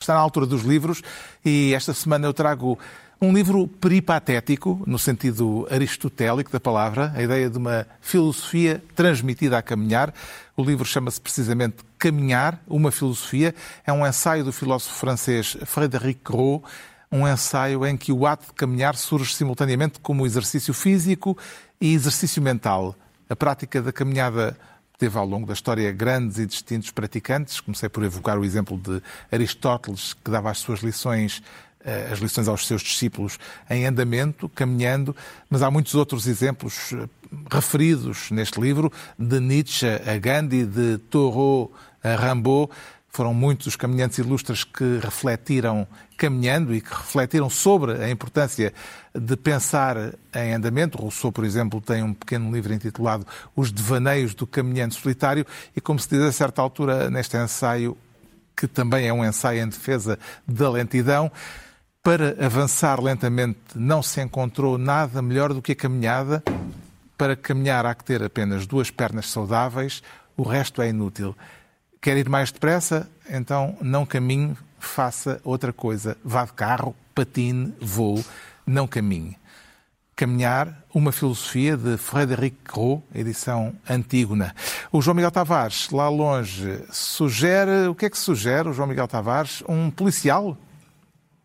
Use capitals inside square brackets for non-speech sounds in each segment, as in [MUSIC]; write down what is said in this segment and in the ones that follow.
Está na altura dos livros e esta semana eu trago um livro peripatético, no sentido aristotélico da palavra, a ideia de uma filosofia transmitida a caminhar. O livro chama-se precisamente Caminhar, uma filosofia. É um ensaio do filósofo francês Frédéric Gros, um ensaio em que o ato de caminhar surge simultaneamente como exercício físico e exercício mental. A prática da caminhada teve ao longo da história grandes e distintos praticantes. Comecei por evocar o exemplo de Aristóteles, que dava as suas lições eh, as lições aos seus discípulos em andamento, caminhando, mas há muitos outros exemplos eh, referidos neste livro, de Nietzsche a Gandhi, de Thoreau a Rimbaud. Foram muitos os caminhantes ilustres que refletiram caminhando e que refletiram sobre a importância de pensar em andamento. Rousseau, por exemplo, tem um pequeno livro intitulado Os Devaneios do Caminhante Solitário e, como se diz a certa altura neste ensaio, que também é um ensaio em defesa da lentidão, para avançar lentamente não se encontrou nada melhor do que a caminhada. Para caminhar há que ter apenas duas pernas saudáveis, o resto é inútil. Quer ir mais depressa? Então não caminhe, faça outra coisa. Vá de carro, patine, voe, não caminhe. Caminhar, uma filosofia de Frédéric Gros, edição Antígona. O João Miguel Tavares, lá longe, sugere. O que é que sugere o João Miguel Tavares? Um policial?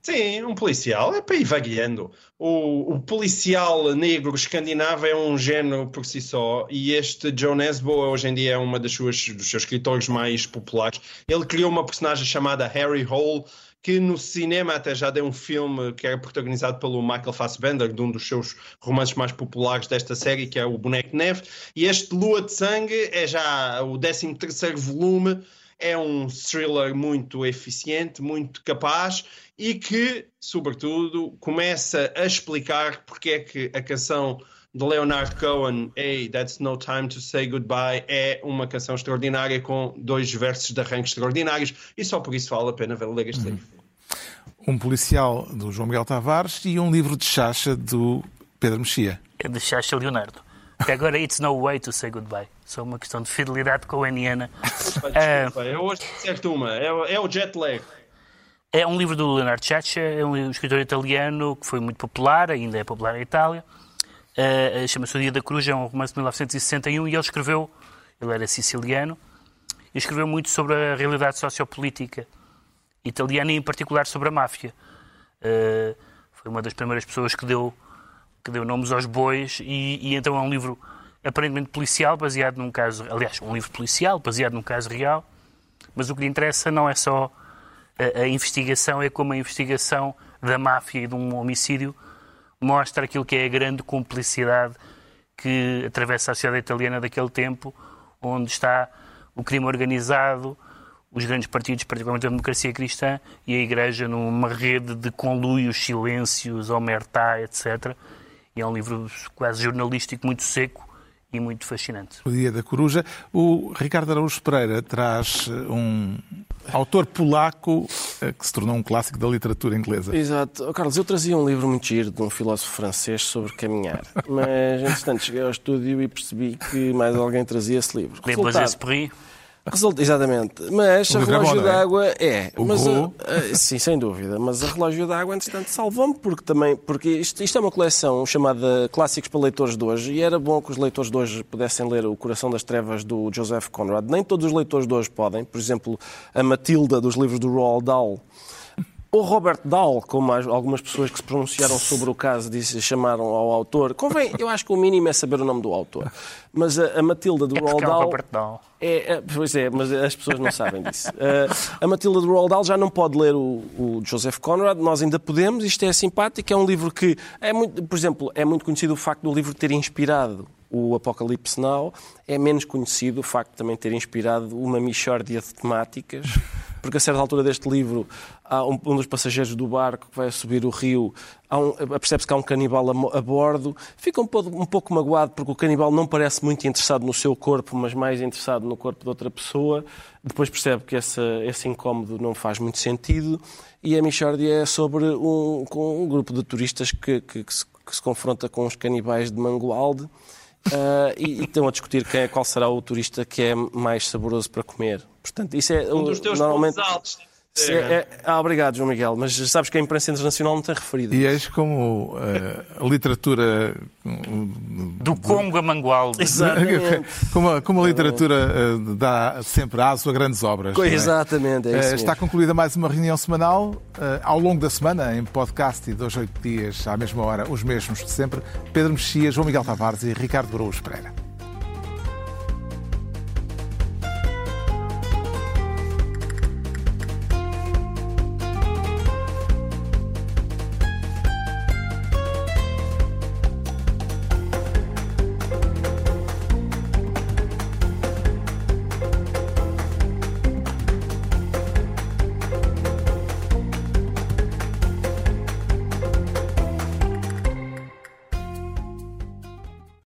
Sim, um policial é para ir vagueando. O, o, policial negro escandinavo é um género por si só e este Joe Nesbo hoje em dia é uma das suas dos seus escritores mais populares. Ele criou uma personagem chamada Harry Hole que no cinema até já deu um filme que era protagonizado pelo Michael Fassbender, de um dos seus romances mais populares desta série, que é o Boneco Neve. E este Lua de Sangue é já o 13 terceiro volume é um thriller muito eficiente, muito capaz e que, sobretudo, começa a explicar porque é que a canção de Leonard Cohen, Hey, That's No Time to Say Goodbye, é uma canção extraordinária com dois versos de arranque extraordinários e só por isso vale a pena ler este uhum. livro. Um policial do João Miguel Tavares e um livro de chacha do Pedro Mexia. É de chacha Leonardo. Que agora It's No Way to Say Goodbye. Só uma questão de fidelidade coeniana. Desculpa, uh, eu hoje certo uma. É, é, o jet lag. É um livro do Leonardo Ciaccia, é um escritor italiano que foi muito popular, ainda é popular em Itália. Uh, Chama-se O Dia da Cruz, é um romance de 1961 e ele escreveu, ele era siciliano, e escreveu muito sobre a realidade sociopolítica italiana e em particular sobre a máfia. Uh, foi uma das primeiras pessoas que deu que deu nomes aos bois, e, e, então é um livro aparentemente policial, baseado num caso, aliás, um livro policial, baseado num caso real, mas o que lhe interessa não é só a, a investigação, é como a investigação da máfia e de um homicídio mostra aquilo que é a grande cumplicidade que atravessa a sociedade italiana daquele tempo, onde está o crime organizado, os grandes partidos, particularmente a democracia cristã, e a Igreja numa rede de conluios, silêncios, omertá, etc., e é um livro quase jornalístico, muito seco e muito fascinante. O Dia da Coruja. O Ricardo Araújo Pereira traz um autor polaco eh, que se tornou um clássico da literatura inglesa. Exato. Oh, Carlos, eu trazia um livro muito giro de um filósofo francês sobre caminhar. Mas, entretanto, cheguei ao estúdio e percebi que mais alguém trazia esse livro. Resultado, Resulta, exatamente. Mas o a relógio d'água é. O mas a, a, sim, sem dúvida. Mas a relógio d'água, entretanto, salvou-me porque também. Porque isto, isto, é uma coleção chamada Clássicos para Leitores de Hoje e era bom que os leitores de hoje pudessem ler O Coração das Trevas do Joseph Conrad. Nem todos os leitores de hoje podem. Por exemplo, a Matilda dos livros do Roald Dahl o Robert Dahl, como algumas pessoas que se pronunciaram sobre o caso disse, chamaram ao autor, convém, eu acho que o mínimo é saber o nome do autor. Mas a, a Matilda do é Roald é Dahl. É Robert Dahl. É, é, pois é, mas as pessoas não sabem disso. Uh, [LAUGHS] a Matilda do Roald Dahl já não pode ler o, o, Joseph Conrad, nós ainda podemos, isto é simpático, é um livro que, é muito, por exemplo, é muito conhecido o facto do livro ter inspirado o Apocalipse Now, é menos conhecido o facto de também ter inspirado uma mixórdia de temáticas porque a certa altura deste livro há um, um dos passageiros do barco que vai subir o rio, um, percebe-se que há um canibal a, a bordo, fica um pouco, um pouco magoado porque o canibal não parece muito interessado no seu corpo, mas mais interessado no corpo de outra pessoa. Depois percebe que esse, esse incómodo não faz muito sentido e a Michordia é sobre um, um grupo de turistas que, que, que, se, que se confronta com os canibais de Mangualde. Uh, e, e, estão a discutir quem é, qual será o turista que é mais saboroso para comer. Portanto, isso é um dos teus normalmente... pontos altos. É, é, ah, obrigado, João Miguel, mas sabes que a imprensa internacional não tem referido. E eis como uh, a literatura. Do Congo a Mangualde. Exatamente. [LAUGHS] Como a, como a literatura uh, dá sempre aso a grandes obras. não é? Exatamente, é isso Uh, está concluída mais uma reunião semanal. Uh, ao longo da semana, em podcast e dois, oito dias, à mesma hora, os mesmos de sempre. Pedro Mexia, João Miguel Tavares e Ricardo Araújo Pereira.